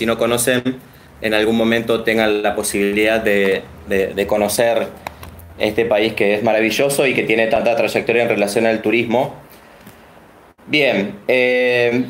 si no conocen, en algún momento tengan la posibilidad de, conocer este país que es maravilloso y que tiene tanta trayectoria en relación al turismo. Bien, eh,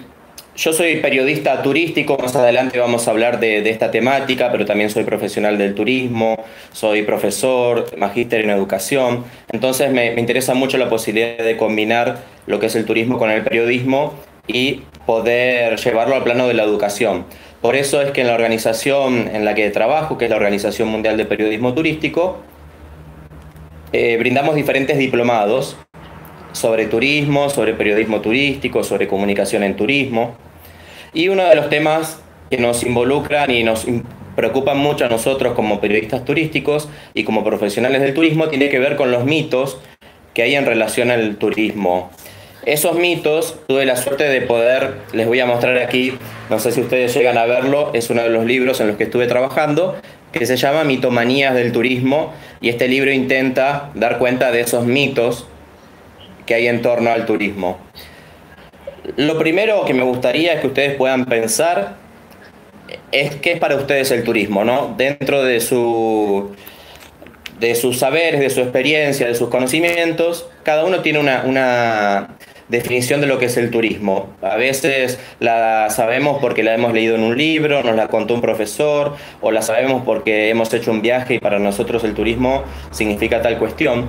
yo soy periodista turístico, más adelante vamos a hablar de, esta temática, pero también soy profesional del turismo, soy profesor, magíster en educación, entonces me, interesa mucho la posibilidad de combinar lo que es el turismo con el periodismo y poder llevarlo al plano de la educación. Por eso es que en la organización en la que trabajo, que es la Organización Mundial de Periodismo Turístico, eh, brindamos diferentes diplomados sobre turismo, sobre periodismo turístico, sobre comunicación en turismo. Y uno de los temas que nos involucran y nos preocupan mucho a nosotros como periodistas turísticos y como profesionales del turismo tiene que ver con los mitos que hay en relación al turismo. Esos mitos tuve la suerte de poder, les voy a mostrar aquí, no sé si ustedes llegan a verlo, es uno de los libros en los que estuve trabajando, que se llama Mitomanías del Turismo, y este libro intenta dar cuenta de esos mitos que hay en torno al turismo. Lo primero que me gustaría es que ustedes puedan pensar es qué es para ustedes el turismo, ¿no? Dentro de su de sus saberes, de su experiencia, de sus conocimientos, cada uno tiene una, una, definición de lo que es el turismo. A veces la sabemos porque la hemos leído en un libro, nos la contó un profesor, o la sabemos porque hemos hecho un viaje y para nosotros el turismo significa tal cuestión.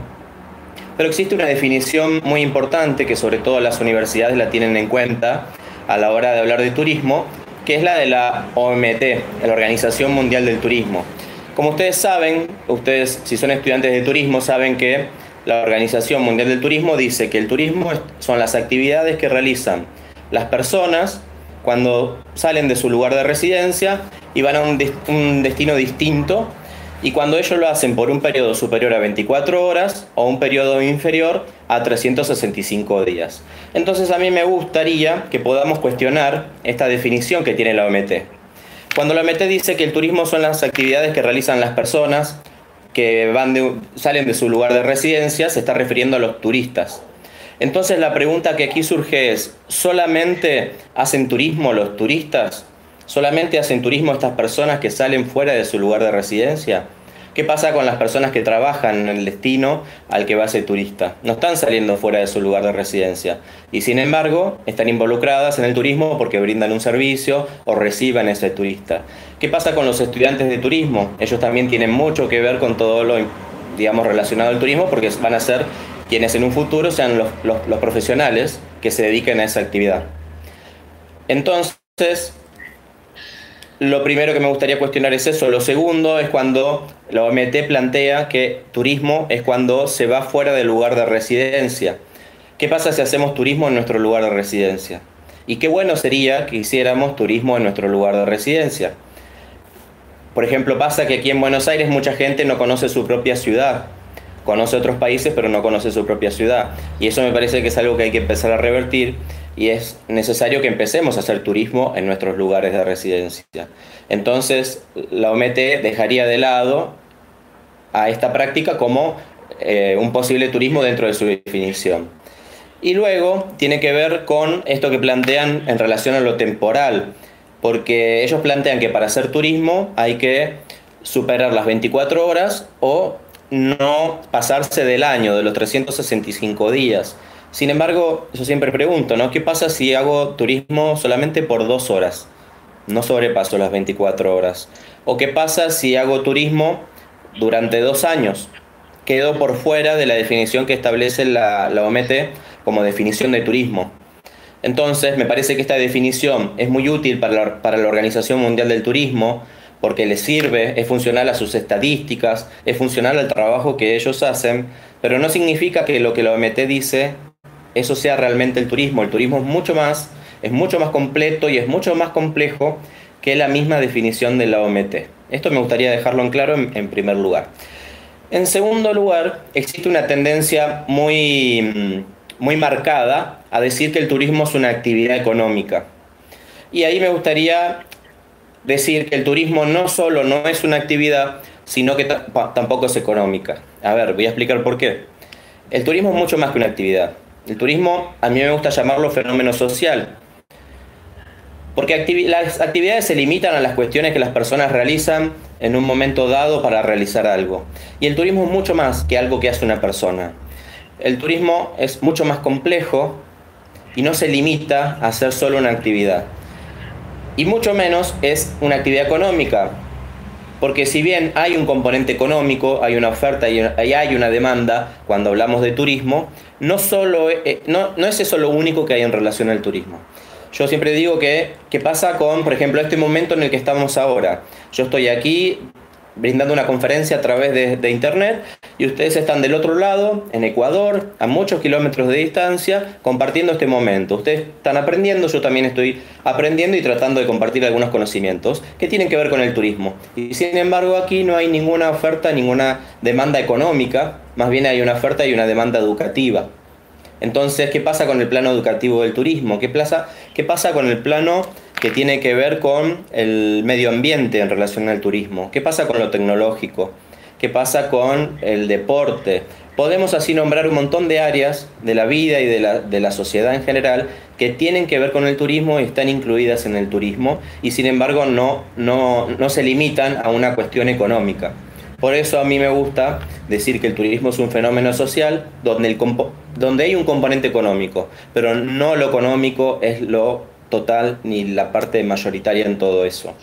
Pero existe una definición muy importante que sobre todo las universidades la tienen en cuenta a la hora de hablar de turismo, que es la de la OMT, la Organización Mundial del Turismo. Como ustedes saben, ustedes si son estudiantes de turismo saben que la Organización Mundial del Turismo dice que el turismo son las actividades que realizan las personas cuando salen de su lugar de residencia y van a un, destino distinto y cuando ellos lo hacen por un periodo superior a 24 horas o un periodo inferior a 365 días. Entonces a mí me gustaría que podamos cuestionar esta definición que tiene la OMT. Cuando la OMT dice que el turismo son las actividades que realizan las personas que van salen de su lugar de residencia, se está refiriendo a los turistas. Entonces la pregunta que aquí surge es, ¿solamente hacen turismo los turistas? ¿Solamente hacen turismo estas personas que salen fuera de su lugar de residencia? ¿Qué pasa con las personas que trabajan en el destino al que va ese turista? No están saliendo fuera de su lugar de residencia y sin embargo están involucradas en el turismo porque brindan un servicio o reciben ese turista. ¿Qué pasa con los estudiantes de turismo? Ellos también tienen mucho que ver con todo lo digamos relacionado al turismo porque van a ser quienes en un futuro sean los profesionales que se dediquen a esa actividad. Entonces, lo primero que me gustaría cuestionar es eso. Lo segundo es cuando la OMT plantea que turismo es cuando se va fuera del lugar de residencia. ¿Qué pasa si hacemos turismo en nuestro lugar de residencia? Y qué bueno sería que hiciéramos turismo en nuestro lugar de residencia. Por ejemplo, pasa que aquí en Buenos Aires mucha gente no conoce su propia ciudad. Conoce otros países, pero no conoce su propia ciudad. Y eso me parece que es algo que hay que empezar a revertir y es necesario que empecemos a hacer turismo en nuestros lugares de residencia. Entonces, la OMT dejaría de lado a esta práctica como eh, un posible turismo dentro de su definición. Y luego tiene que ver con esto que plantean en relación a lo temporal, porque ellos plantean que para hacer turismo hay que superar las 24 horas o no pasarse del año, de los 365 días. Sin embargo, yo siempre pregunto, ¿no? ¿Qué pasa si hago turismo solamente por dos horas? No sobrepaso las 24 horas. ¿O qué pasa si hago turismo durante dos años? Quedo por fuera de la definición que establece la, OMT como definición de turismo. Entonces, me parece que esta definición es muy útil para la, para la Organización Mundial del Turismo porque le sirve, es funcional a sus estadísticas, es funcional al trabajo que ellos hacen, pero no significa que lo que la OMT dice eso sea realmente el turismo. El turismo es mucho más, es mucho más completo y es mucho más complejo que la misma definición de la OMT. Esto me gustaría dejarlo en claro en, primer lugar. En segundo lugar, existe una tendencia muy, muy marcada a decir que el turismo es una actividad económica. Y ahí me gustaría decir que el turismo no solo no es una actividad, sino que tampoco es económica. A ver, voy a explicar por qué. El turismo es mucho más que una actividad. El turismo a mí me gusta llamarlo fenómeno social. Porque las actividades se limitan a las cuestiones que las personas realizan en un momento dado para realizar algo. Y el turismo es mucho más que algo que hace una persona. El turismo es mucho más complejo y no se limita a hacer solo una actividad. Y mucho menos es una actividad económica, porque si bien hay un componente económico, hay una oferta y hay una demanda cuando hablamos de turismo, no, solo, eh, no, no es eso lo único que hay en relación al turismo. Yo siempre digo que, ¿qué pasa con, por ejemplo, este momento en el que estamos ahora? Yo estoy aquí brindando una conferencia a través de, internet y ustedes están del otro lado, en Ecuador, a muchos kilómetros de distancia, compartiendo este momento. Ustedes están aprendiendo, yo también estoy aprendiendo y tratando de compartir algunos conocimientos que tienen que ver con el turismo. Y sin embargo aquí no hay ninguna oferta, ninguna demanda económica, más bien hay una oferta y una demanda educativa. Entonces, ¿qué pasa con el plano educativo del turismo? ¿Qué pasa, qué pasa con el plano que tiene que ver con el medio ambiente en relación al turismo? ¿Qué pasa con lo tecnológico? ¿Qué pasa con el deporte? Podemos así nombrar un montón de áreas de la vida y de la, de la sociedad en general que tienen que ver con el turismo y están incluidas en el turismo y sin embargo no, no, no se limitan a una cuestión económica. Por eso a mí me gusta decir que el turismo es un fenómeno social donde, el donde hay un componente económico, pero no lo económico es lo total ni la parte mayoritaria en todo eso.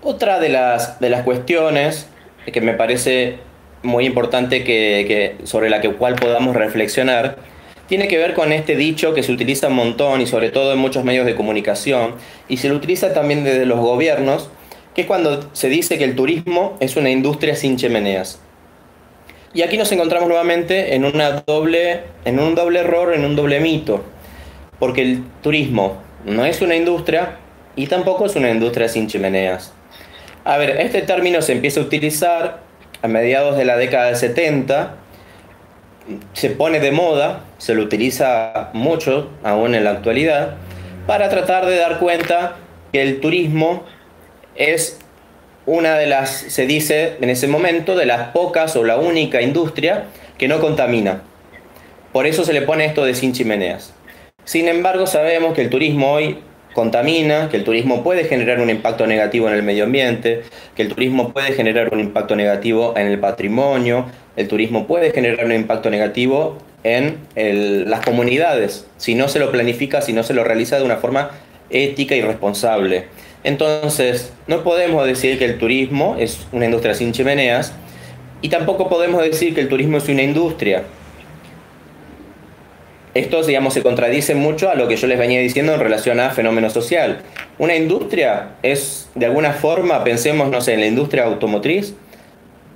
Otra de las, de las cuestiones que me parece muy importante que, sobre la que cual podamos reflexionar tiene que ver con este dicho que se utiliza un montón y sobre todo en muchos medios de comunicación y se lo utiliza también desde los gobiernos que es cuando se dice que el turismo es una industria sin chimeneas. Y aquí nos encontramos nuevamente en, una doble, en un doble error, en un doble mito, porque el turismo no es una industria y tampoco es una industria sin chimeneas. A ver, este término se empieza a utilizar a mediados de la década del 70, se pone de moda, se lo utiliza mucho aún en la actualidad, para tratar de dar cuenta que el turismo es una de las, se dice en ese momento, de las pocas o la única industria que no contamina. Por eso se le pone esto de sin chimeneas. Sin embargo, sabemos que el turismo hoy contamina, que el turismo puede generar un impacto negativo en el medio ambiente, que el turismo puede generar un impacto negativo en el patrimonio, el turismo puede generar un impacto negativo en las comunidades, si no se lo planifica, si no se lo realiza de una forma ética y responsable. Entonces, no podemos decir que el turismo es una industria sin chimeneas y tampoco podemos decir que el turismo es una industria. Esto, digamos, se contradice mucho a lo que yo les venía diciendo en relación a fenómeno social. Una industria es, de alguna forma, pensemos, no sé, en la industria automotriz,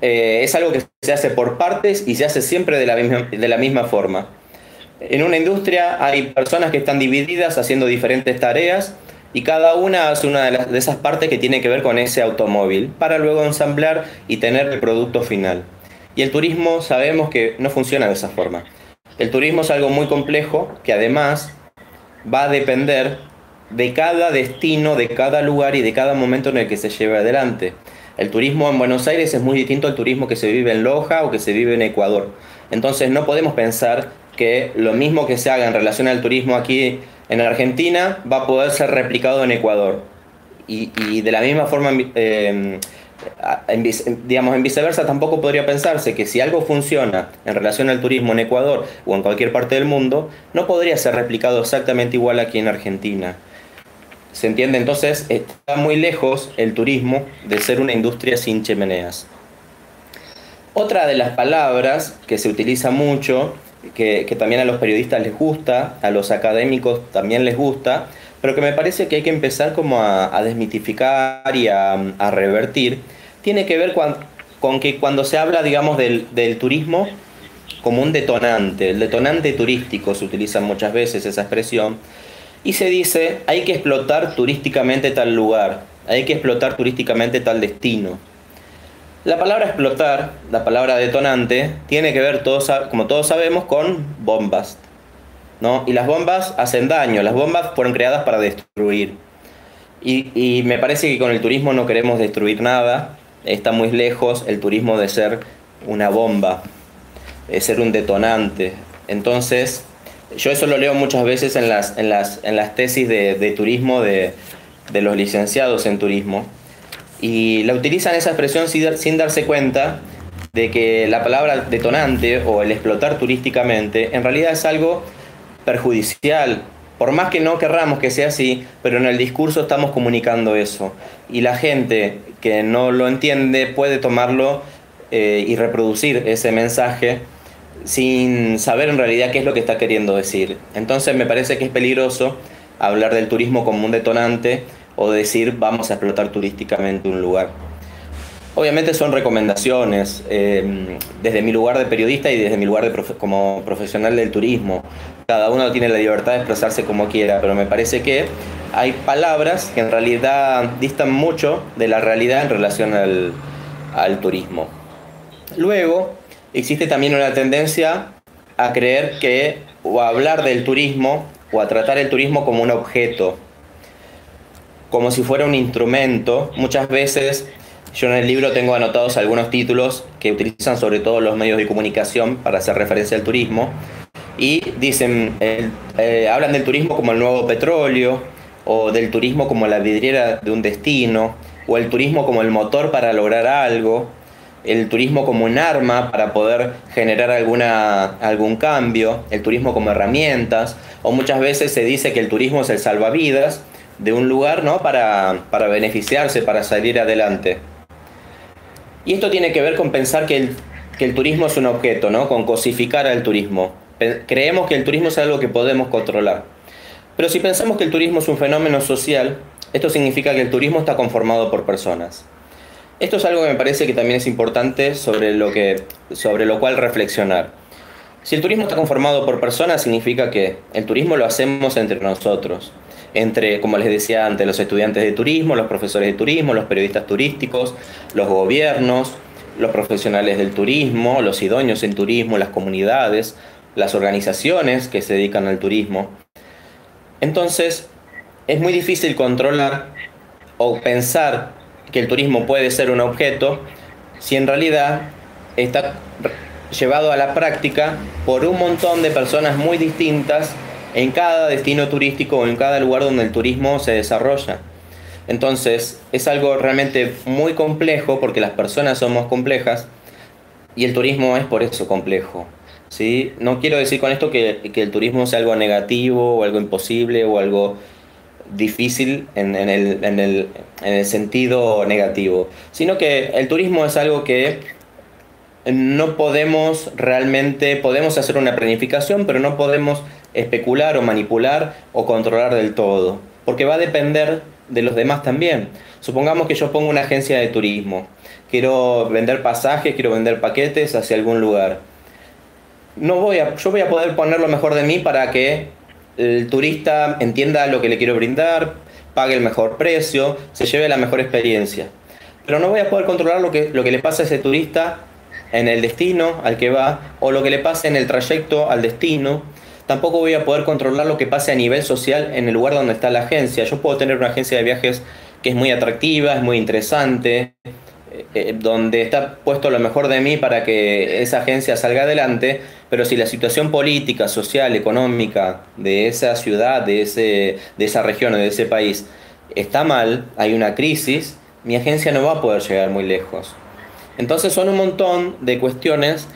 eh, es algo que se hace por partes y se hace siempre de la, de la misma forma. En una industria hay personas que están divididas haciendo diferentes tareas y cada una hace una de, esas partes que tiene que ver con ese automóvil para luego ensamblar y tener el producto final. Y el turismo sabemos que no funciona de esa forma. El turismo es algo muy complejo que además va a depender de cada destino, de cada lugar y de cada momento en el que se lleve adelante. El turismo en Buenos Aires es muy distinto al turismo que se vive en Loja o que se vive en Ecuador. Entonces no podemos pensar que lo mismo que se haga en relación al turismo aquí en Argentina va a poder ser replicado en Ecuador. Y, de la misma forma, eh, digamos, en viceversa, tampoco podría pensarse que si algo funciona en relación al turismo en Ecuador o en cualquier parte del mundo, no podría ser replicado exactamente igual aquí en Argentina. ¿Se entiende? Entonces, está muy lejos el turismo de ser una industria sin chimeneas. Otra de las palabras que se utiliza mucho que, también a los periodistas les gusta, a los académicos también les gusta, pero que me parece que hay que empezar como a, desmitificar y a, revertir, tiene que ver con, que cuando se habla, digamos, del, turismo como un detonante, el detonante turístico, se utiliza muchas veces esa expresión, y se dice, hay que explotar turísticamente tal lugar, hay que explotar turísticamente tal destino. La palabra explotar, la palabra detonante, tiene que ver, todos, como todos sabemos, con bombas. ¿no? Y las bombas hacen daño, las bombas fueron creadas para destruir. Y, me parece que con el turismo no queremos destruir nada, está muy lejos el turismo de ser una bomba, de ser un detonante. Entonces, Yo eso lo leo muchas veces en las, en las, en las tesis de, turismo de, de, los licenciados en turismo. Y la utilizan esa expresión sin darse cuenta de que la palabra detonante o el explotar turísticamente en realidad es algo perjudicial. Por más que no querramos que sea así, pero en el discurso estamos comunicando eso. Y la gente que no lo entiende puede tomarlo eh, y reproducir ese mensaje sin saber en realidad qué es lo que está queriendo decir. Entonces me parece que es peligroso hablar del turismo como un detonante o decir vamos a explotar turísticamente un lugar. Obviamente son recomendaciones eh, desde mi lugar de periodista y desde mi lugar de como profesional del turismo. Cada uno tiene la libertad de expresarse como quiera, pero me parece que hay palabras que en realidad distan mucho de la realidad en relación al, al turismo. Luego, existe también una tendencia a creer que, o a hablar del turismo, o a tratar el turismo como un objeto, como si fuera un instrumento. Muchas veces yo en el libro tengo anotados algunos títulos que utilizan sobre todo los medios de comunicación para hacer referencia al turismo. Y dicen, eh, hablan del turismo como el nuevo petróleo, o del turismo como la vidriera de un destino, o el turismo como el motor para lograr algo, el turismo como un arma para poder generar alguna, algún cambio, el turismo como herramientas, o muchas veces se dice que el turismo es el salvavidas de un lugar ¿no? para, para beneficiarse, para salir adelante. Y esto tiene que ver con pensar que el, turismo es un objeto, ¿no? Con cosificar al turismo. Creemos que el turismo es algo que podemos controlar. Pero si pensamos que el turismo es un fenómeno social, esto significa que el turismo está conformado por personas. Esto es algo que me parece que también es importante sobre lo, que, sobre lo cual reflexionar. Si el turismo está conformado por personas, significa que el turismo lo hacemos entre nosotros entre, como les decía antes, los estudiantes de turismo, los profesores de turismo, los periodistas turísticos, los gobiernos, los profesionales del turismo, los idóneos en turismo, las comunidades, las organizaciones que se dedican al turismo. Entonces, es muy difícil controlar o pensar que el turismo puede ser un objeto si en realidad está llevado a la práctica por un montón de personas muy distintas en cada destino turístico o en cada lugar donde el turismo se desarrolla. Entonces, es algo realmente muy complejo porque las personas somos complejas y el turismo es por eso complejo. ¿sí? No quiero decir con esto que, el turismo sea algo negativo o algo imposible o algo difícil en, el, en, el, en el sentido negativo, sino que el turismo es algo que no podemos realmente, podemos hacer una planificación, pero no podemos especular o manipular o controlar del todo, porque va a depender de los demás también. Supongamos que yo pongo una agencia de turismo, quiero vender pasajes, quiero vender paquetes hacia algún lugar. No voy a, yo voy a poder poner lo mejor de mí para que el turista entienda lo que le quiero brindar, pague el mejor precio, se lleve la mejor experiencia. Pero no voy a poder controlar lo que, lo que le pasa a ese turista en el destino al que va o lo que le pase en el trayecto al destino tampoco voy a poder controlar lo que pase a nivel social en el lugar donde está la agencia. Yo puedo tener una agencia de viajes que es muy atractiva, es muy interesante, eh, eh, donde está puesto lo mejor de mí para que esa agencia salga adelante, pero si la situación política, social, económica de esa ciudad, de, ese, de esa región o de ese país está mal, hay una crisis, mi agencia no va a poder llegar muy lejos. Entonces son un montón de cuestiones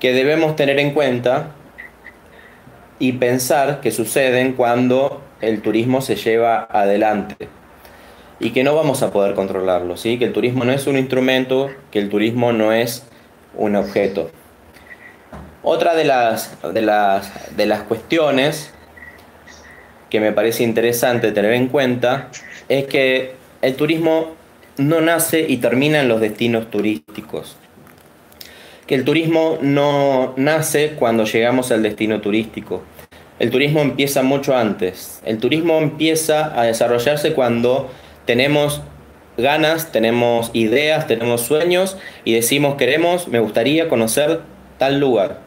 que debemos tener en cuenta y pensar que suceden cuando el turismo se lleva adelante y que no vamos a poder controlarlo, ¿sí? que el turismo no es un instrumento, que el turismo no es un objeto. Otra de las, de las, de las cuestiones que me parece interesante tener en cuenta es que el turismo no nace y termina en los destinos turísticos que el turismo no nace cuando llegamos al destino turístico. El turismo empieza mucho antes. El turismo empieza a desarrollarse cuando tenemos ganas, tenemos ideas, tenemos sueños y decimos queremos, me gustaría conocer tal lugar.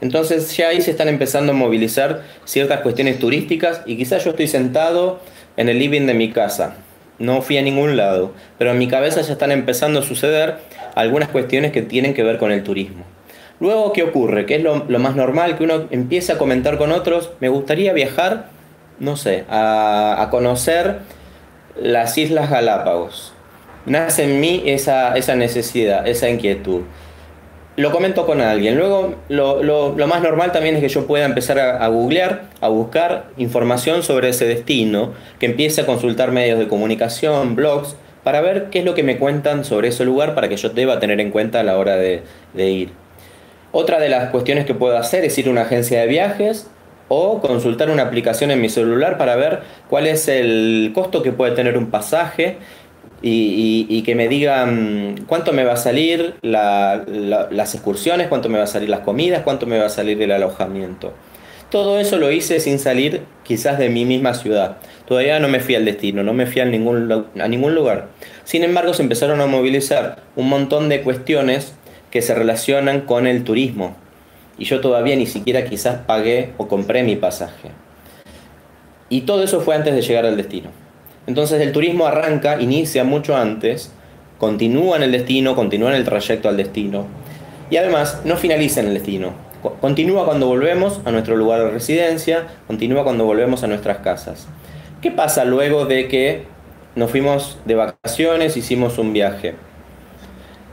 Entonces ya ahí se están empezando a movilizar ciertas cuestiones turísticas y quizás yo estoy sentado en el living de mi casa. No fui a ningún lado, pero en mi cabeza ya están empezando a suceder algunas cuestiones que tienen que ver con el turismo. Luego, ¿qué ocurre? ¿Qué es lo, más normal? Que uno empieza a comentar con otros, me gustaría viajar, no sé, a, conocer las Islas Galápagos. Nace en mí esa, esa necesidad, esa inquietud lo comento con alguien. Luego, lo, más normal también es que yo pueda empezar a, googlear, a buscar información sobre ese destino, que empiece a consultar medios de comunicación, blogs, para ver qué es lo que me cuentan sobre ese lugar para que yo deba tener en cuenta a la hora de, de ir. Otra de las cuestiones que puedo hacer es ir a una agencia de viajes o consultar una aplicación en mi celular para ver cuál es el costo que puede tener un pasaje y, que me digan cuánto me va a salir las excursiones, cuánto me va a salir las comidas, cuánto me va a salir el alojamiento. Todo eso lo hice sin salir quizás de mi misma ciudad. Todavía no me fui al destino, no me fui a ningún, a ningún lugar. Sin embargo, se empezaron a movilizar un montón de cuestiones que se relacionan con el turismo. Y yo todavía ni siquiera quizás pagué o compré mi pasaje. Y todo eso fue antes de llegar al destino. Entonces el turismo arranca, inicia mucho antes, continúa en el destino, continúa en el trayecto al destino y además no finaliza en el destino. Continúa cuando volvemos a nuestro lugar de residencia, continúa cuando volvemos a nuestras casas. ¿Qué pasa luego de que nos fuimos de vacaciones, hicimos un viaje?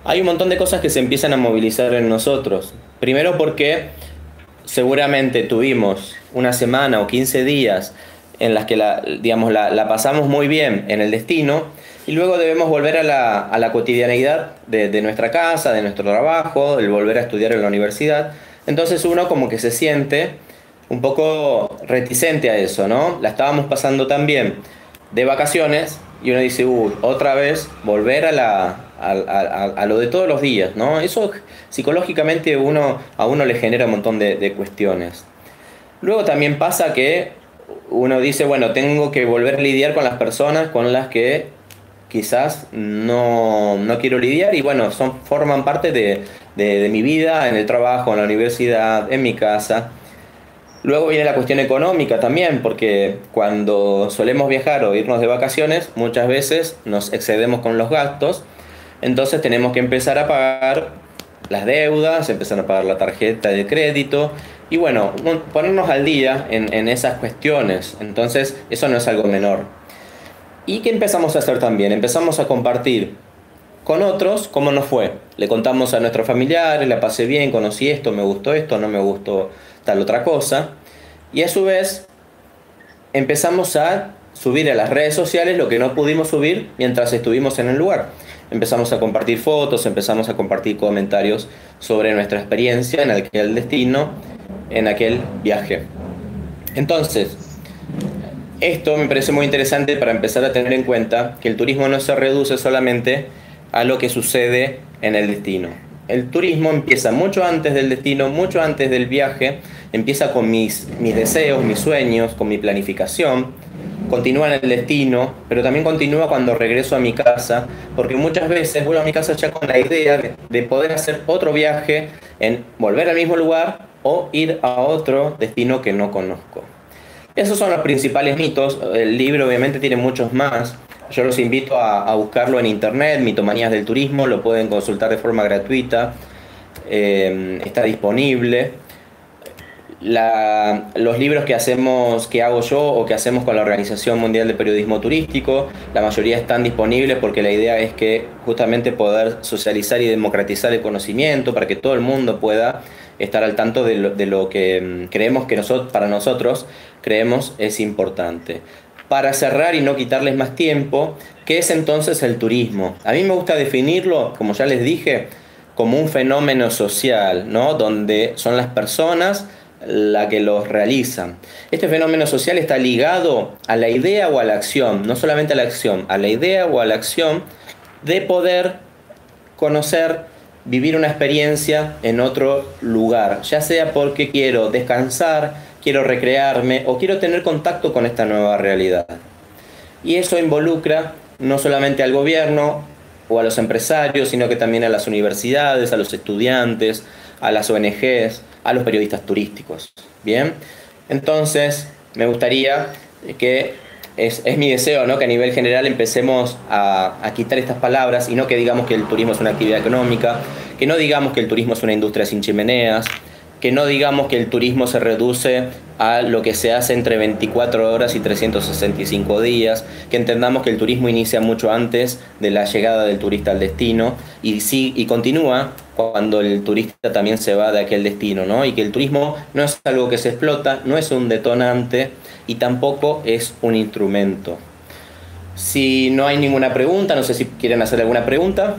Hay un montón de cosas que se empiezan a movilizar en nosotros. Primero porque seguramente tuvimos una semana o 15 días en las que la, digamos, la, pasamos muy bien en el destino y luego debemos volver a la, a la cotidianeidad de, nuestra casa, de nuestro trabajo, el volver a estudiar en la universidad. Entonces uno como que se siente un poco reticente a eso, ¿no? La estábamos pasando tan bien de vacaciones y uno dice, uy, otra vez volver a, la, a, lo de todos los días, ¿no? Eso psicológicamente uno, a uno le genera un montón de, de cuestiones. Luego también pasa que uno dice, bueno, tengo que volver a lidiar con las personas con las que quizás no, quiero lidiar y bueno, son, forman parte de, mi vida en el trabajo, en la universidad, en mi casa. Luego viene la cuestión económica también, porque cuando solemos viajar o irnos de vacaciones, muchas veces nos excedemos con los gastos, entonces tenemos que empezar a pagar las deudas, empezar a pagar la tarjeta de crédito, y bueno, ponernos al día en, esas cuestiones. Entonces, eso no es algo menor. ¿Y qué empezamos a hacer también? Empezamos a compartir con otros cómo nos fue. Le contamos a nuestros familiares, la pasé bien, conocí esto, me gustó esto, no me gustó tal otra cosa. Y a su vez empezamos a subir a las redes sociales lo que no pudimos subir mientras estuvimos en el lugar. Empezamos a compartir fotos, empezamos a compartir comentarios sobre nuestra experiencia en aquel destino en aquel viaje. Entonces, esto me parece muy interesante para empezar a tener en cuenta que el turismo no se reduce solamente a lo que sucede en el destino. El turismo empieza mucho antes del destino, mucho antes del viaje, empieza con mis, mis deseos, mis sueños, con mi planificación, continúa en el destino, pero también continúa cuando regreso a mi casa, porque muchas veces vuelvo a mi casa ya con la idea de, de poder hacer otro viaje, en volver al mismo lugar o ir a otro destino que no conozco. Esos son los principales mitos. El libro obviamente tiene muchos más. Yo los invito a, buscarlo en internet, Mitomanías del Turismo, lo pueden consultar de forma gratuita. Eh, está disponible. Los libros que hacemos, que hago yo o que hacemos con la Organización Mundial de Periodismo Turístico, la mayoría están disponibles porque la idea es que justamente poder socializar y democratizar el conocimiento para que todo el mundo pueda estar al tanto de lo, que mm, creemos que nosotros, para nosotros creemos es importante. Para cerrar y no quitarles más tiempo, ¿qué es entonces el turismo? A mí me gusta definirlo, como ya les dije, como un fenómeno social, ¿no? Donde son las personas las que los realizan. Este fenómeno social está ligado a la idea o a la acción, no solamente a la acción, a la idea o a la acción de poder conocer vivir una experiencia en otro lugar, ya sea porque quiero descansar, quiero recrearme o quiero tener contacto con esta nueva realidad. Y eso involucra no solamente al gobierno o a los empresarios, sino que también a las universidades, a los estudiantes, a las ONGs, a los periodistas turísticos. Bien, entonces me gustaría que es, mi deseo ¿no? que a nivel general empecemos a, quitar estas palabras y no que digamos que el turismo es una actividad económica, que no digamos que el turismo es una industria sin chimeneas, que no digamos que el turismo se reduce a lo que se hace entre 24 horas y 365 días, que entendamos que el turismo inicia mucho antes de la llegada del turista al destino y, sí, y continúa cuando el turista también se va de aquel destino, ¿no? Y que el turismo no es algo que se explota, no es un detonante y tampoco es un instrumento. Si no hay ninguna pregunta, no sé si quieren hacer alguna pregunta.